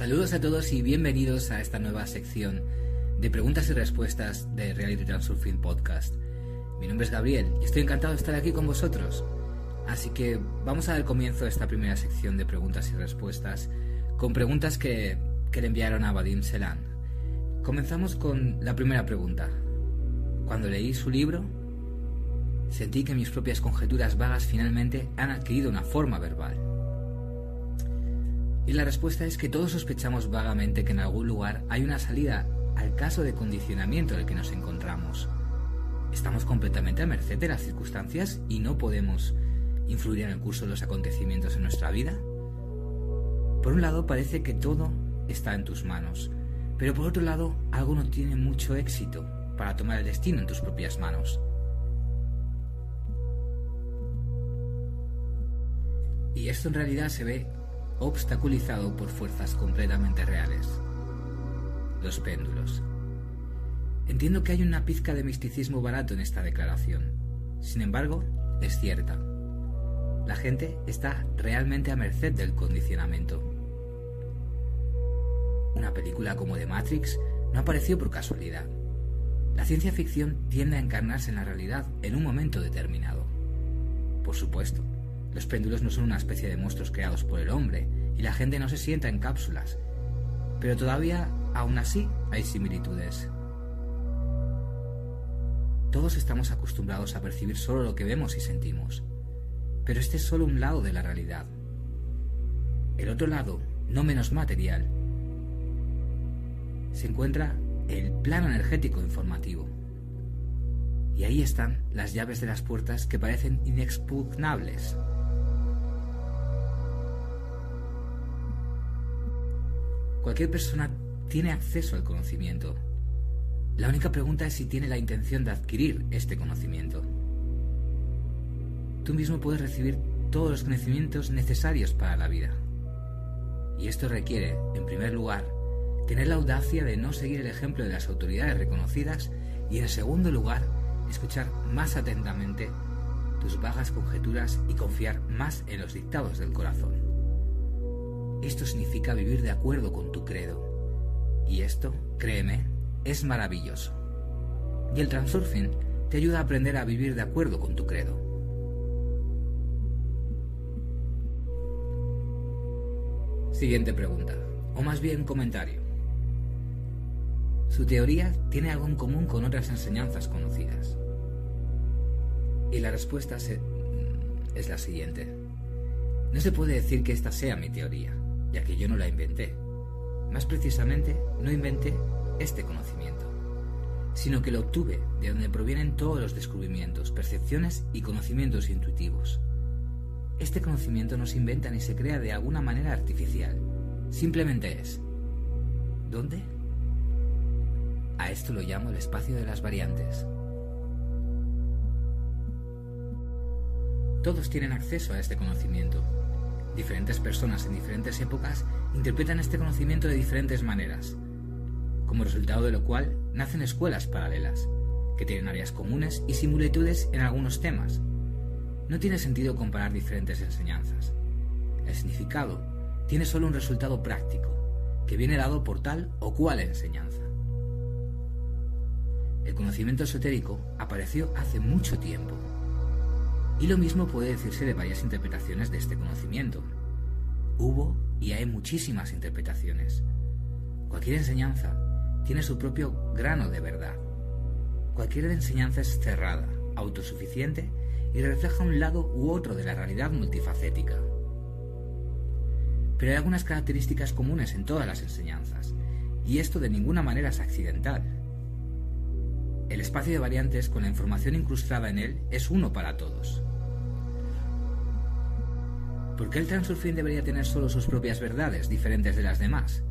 Saludos a todos y bienvenidos a esta nueva sección de preguntas y respuestas de Reality Transurfing Podcast. Mi nombre es Gabriel y estoy encantado de estar aquí con vosotros. Así que vamos a dar comienzo a esta primera sección de preguntas y respuestas con preguntas que, que le enviaron a Vadim Selan. Comenzamos con la primera pregunta. Cuando leí su libro, sentí que mis propias conjeturas vagas finalmente han adquirido una forma verbal. Y la respuesta es que todos sospechamos vagamente que en algún lugar hay una salida al caso de condicionamiento en el que nos encontramos. Estamos completamente a merced de las circunstancias y no podemos influir en el curso de los acontecimientos en nuestra vida. Por un lado parece que todo está en tus manos, pero por otro lado algo no tiene mucho éxito para tomar el destino en tus propias manos. Y esto en realidad se ve obstaculizado por fuerzas completamente reales. Los péndulos. Entiendo que hay una pizca de misticismo barato en esta declaración. Sin embargo, es cierta. La gente está realmente a merced del condicionamiento. Una película como The Matrix no apareció por casualidad. La ciencia ficción tiende a encarnarse en la realidad en un momento determinado. Por supuesto, los péndulos no son una especie de monstruos creados por el hombre y la gente no se sienta en cápsulas, pero todavía, aún así, hay similitudes. Todos estamos acostumbrados a percibir solo lo que vemos y sentimos, pero este es solo un lado de la realidad. El otro lado, no menos material, se encuentra el plano energético informativo. Y ahí están las llaves de las puertas que parecen inexpugnables. Cualquier persona tiene acceso al conocimiento. La única pregunta es si tiene la intención de adquirir este conocimiento. Tú mismo puedes recibir todos los conocimientos necesarios para la vida. Y esto requiere, en primer lugar, tener la audacia de no seguir el ejemplo de las autoridades reconocidas y, en segundo lugar, escuchar más atentamente tus vagas conjeturas y confiar más en los dictados del corazón. Esto significa vivir de acuerdo con tu credo. Y esto, créeme, es maravilloso. Y el transurfing te ayuda a aprender a vivir de acuerdo con tu credo. Siguiente pregunta, o más bien comentario. Su teoría tiene algo en común con otras enseñanzas conocidas. Y la respuesta es la siguiente. No se puede decir que esta sea mi teoría ya que yo no la inventé. Más precisamente, no inventé este conocimiento, sino que lo obtuve de donde provienen todos los descubrimientos, percepciones y conocimientos intuitivos. Este conocimiento no se inventa ni se crea de alguna manera artificial, simplemente es. ¿Dónde? A esto lo llamo el espacio de las variantes. Todos tienen acceso a este conocimiento, Diferentes personas en diferentes épocas interpretan este conocimiento de diferentes maneras, como resultado de lo cual nacen escuelas paralelas, que tienen áreas comunes y similitudes en algunos temas. No tiene sentido comparar diferentes enseñanzas. El significado tiene solo un resultado práctico, que viene dado por tal o cual enseñanza. El conocimiento esotérico apareció hace mucho tiempo y lo mismo puede decirse de varias interpretaciones de este conocimiento. Hubo y hay muchísimas interpretaciones. Cualquier enseñanza tiene su propio grano de verdad. Cualquier enseñanza es cerrada, autosuficiente y refleja un lado u otro de la realidad multifacética. Pero hay algunas características comunes en todas las enseñanzas, y esto de ninguna manera es accidental. El espacio de variantes con la información incrustada en él es uno para todos. ¿Por qué el transurfing debería tener solo sus propias verdades, diferentes de las demás?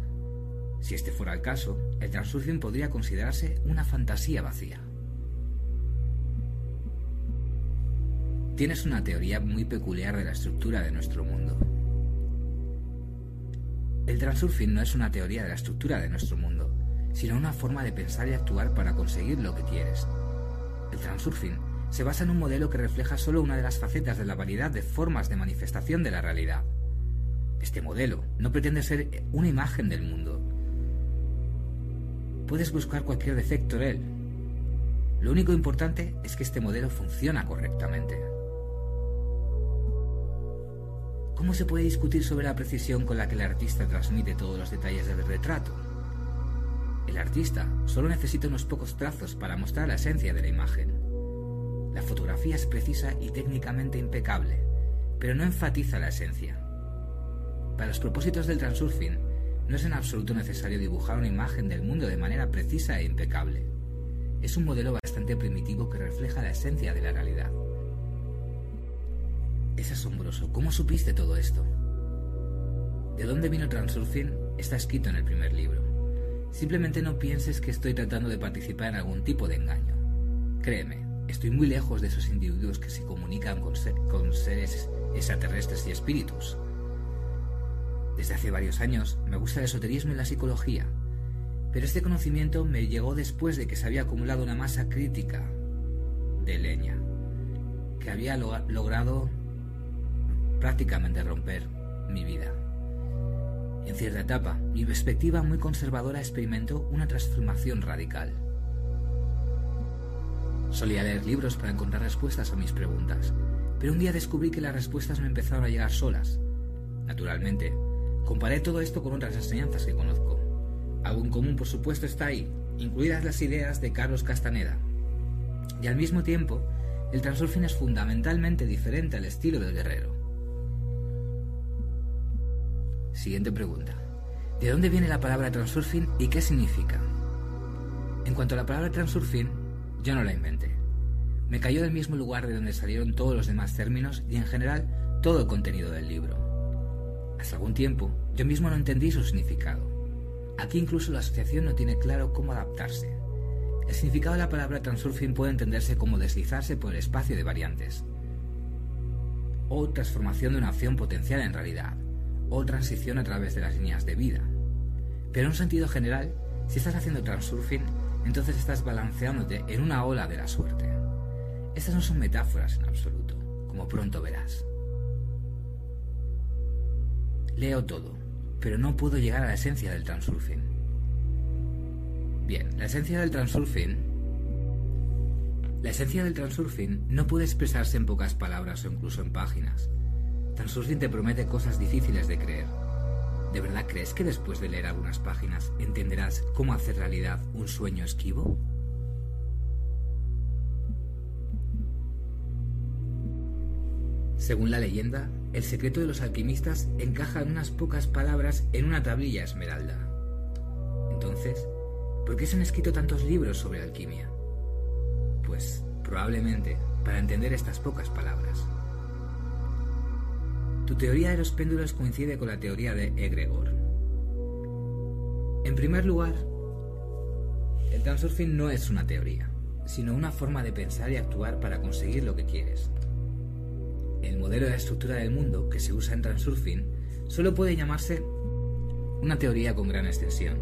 Si este fuera el caso, el transurfing podría considerarse una fantasía vacía. Tienes una teoría muy peculiar de la estructura de nuestro mundo. El transurfing no es una teoría de la estructura de nuestro mundo, sino una forma de pensar y actuar para conseguir lo que quieres. El transurfing se basa en un modelo que refleja solo una de las facetas de la variedad de formas de manifestación de la realidad. Este modelo no pretende ser una imagen del mundo. Puedes buscar cualquier defecto en él. Lo único importante es que este modelo funciona correctamente. ¿Cómo se puede discutir sobre la precisión con la que el artista transmite todos los detalles del retrato? El artista solo necesita unos pocos trazos para mostrar la esencia de la imagen. La fotografía es precisa y técnicamente impecable, pero no enfatiza la esencia. Para los propósitos del transurfing, no es en absoluto necesario dibujar una imagen del mundo de manera precisa e impecable. Es un modelo bastante primitivo que refleja la esencia de la realidad. Es asombroso. ¿Cómo supiste todo esto? ¿De dónde vino Transurfing? Está escrito en el primer libro. Simplemente no pienses que estoy tratando de participar en algún tipo de engaño. Créeme, estoy muy lejos de esos individuos que se comunican con, seres extraterrestres y espíritus. Desde hace varios años me gusta el esoterismo y la psicología, pero este conocimiento me llegó después de que se había acumulado una masa crítica de leña, que había logrado prácticamente romper mi vida. En cierta etapa, mi perspectiva muy conservadora experimentó una transformación radical. Solía leer libros para encontrar respuestas a mis preguntas, pero un día descubrí que las respuestas me empezaron a llegar solas. Naturalmente, comparé todo esto con otras enseñanzas que conozco. Algo en común, por supuesto, está ahí, incluidas las ideas de Carlos Castaneda. Y al mismo tiempo, el transurfing es fundamentalmente diferente al estilo del guerrero. Siguiente pregunta. ¿De dónde viene la palabra transurfing y qué significa? En cuanto a la palabra transurfing, yo no la inventé. Me cayó del mismo lugar de donde salieron todos los demás términos y en general todo el contenido del libro. Hasta algún tiempo, yo mismo no entendí su significado. Aquí incluso la asociación no tiene claro cómo adaptarse. El significado de la palabra transurfing puede entenderse como deslizarse por el espacio de variantes, o transformación de una acción potencial en realidad, o transición a través de las líneas de vida. Pero en un sentido general, si estás haciendo transurfing, entonces estás balanceándote en una ola de la suerte. Estas no son metáforas en absoluto, como pronto verás. Leo todo, pero no puedo llegar a la esencia del transurfing. Bien, la esencia del transurfing... La esencia del transurfing no puede expresarse en pocas palabras o incluso en páginas. Transurfing te promete cosas difíciles de creer. ¿De verdad crees que después de leer algunas páginas entenderás cómo hacer realidad un sueño esquivo? Según la leyenda, el secreto de los alquimistas encaja en unas pocas palabras en una tablilla esmeralda. Entonces, ¿por qué se han escrito tantos libros sobre alquimia? Pues probablemente para entender estas pocas palabras. Teoría de los péndulos coincide con la teoría de Egregor. En primer lugar, el transurfing no es una teoría, sino una forma de pensar y actuar para conseguir lo que quieres. El modelo de estructura del mundo que se usa en transurfing solo puede llamarse una teoría con gran extensión.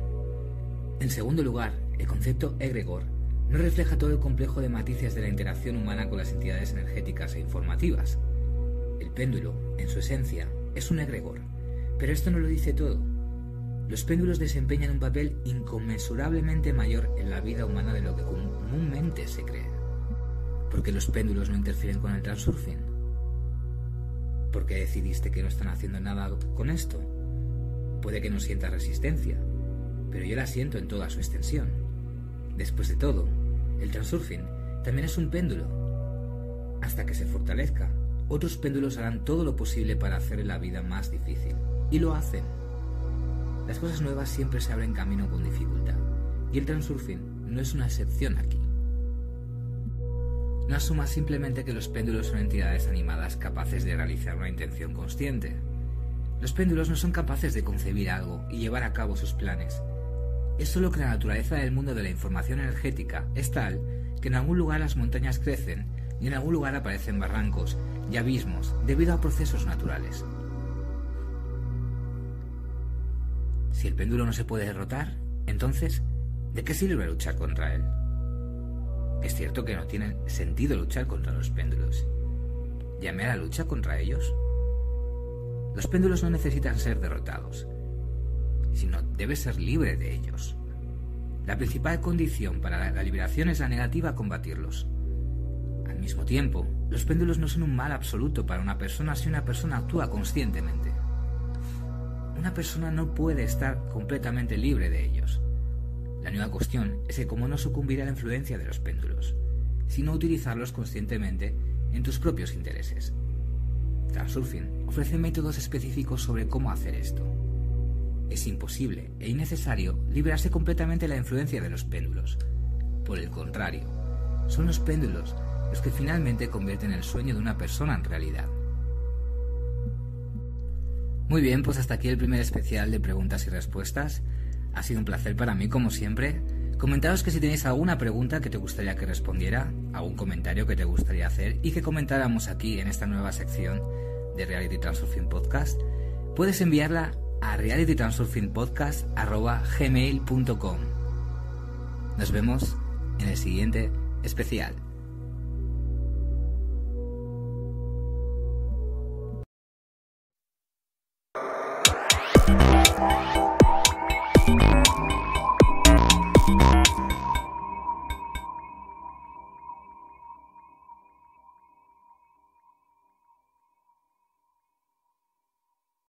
En segundo lugar, el concepto egregor no refleja todo el complejo de matices de la interacción humana con las entidades energéticas e informativas, el péndulo, en su esencia, es un egregor, pero esto no lo dice todo. Los péndulos desempeñan un papel inconmensurablemente mayor en la vida humana de lo que comúnmente se cree. ¿Por qué los péndulos no interfieren con el transurfing? ¿Por qué decidiste que no están haciendo nada con esto? Puede que no sienta resistencia, pero yo la siento en toda su extensión. Después de todo, el transurfing también es un péndulo. Hasta que se fortalezca, otros péndulos harán todo lo posible para hacer la vida más difícil. Y lo hacen. Las cosas nuevas siempre se abren camino con dificultad. Y el transurfing no es una excepción aquí. No asuma simplemente que los péndulos son entidades animadas capaces de realizar una intención consciente. Los péndulos no son capaces de concebir algo y llevar a cabo sus planes. Es solo que la naturaleza del mundo de la información energética es tal que en algún lugar las montañas crecen y en algún lugar aparecen barrancos y abismos debido a procesos naturales. Si el péndulo no se puede derrotar, entonces, ¿de qué sirve luchar contra él? Es cierto que no tiene sentido luchar contra los péndulos. ¿Llamé a la lucha contra ellos? Los péndulos no necesitan ser derrotados, sino debes ser libre de ellos. La principal condición para la liberación es la negativa a combatirlos. Al mismo tiempo, los péndulos no son un mal absoluto para una persona si una persona actúa conscientemente. Una persona no puede estar completamente libre de ellos. La nueva cuestión es que cómo no sucumbir a la influencia de los péndulos, sino utilizarlos conscientemente en tus propios intereses. Transurfing ofrece métodos específicos sobre cómo hacer esto. Es imposible e innecesario liberarse completamente de la influencia de los péndulos. Por el contrario, son los péndulos los que finalmente convierten el sueño de una persona en realidad. Muy bien, pues hasta aquí el primer especial de preguntas y respuestas. Ha sido un placer para mí, como siempre. Comentaros que si tenéis alguna pregunta que te gustaría que respondiera, algún comentario que te gustaría hacer y que comentáramos aquí en esta nueva sección de Reality Transurfing Podcast, puedes enviarla a realitytransurfingpodcast.gmail.com Nos vemos en el siguiente especial.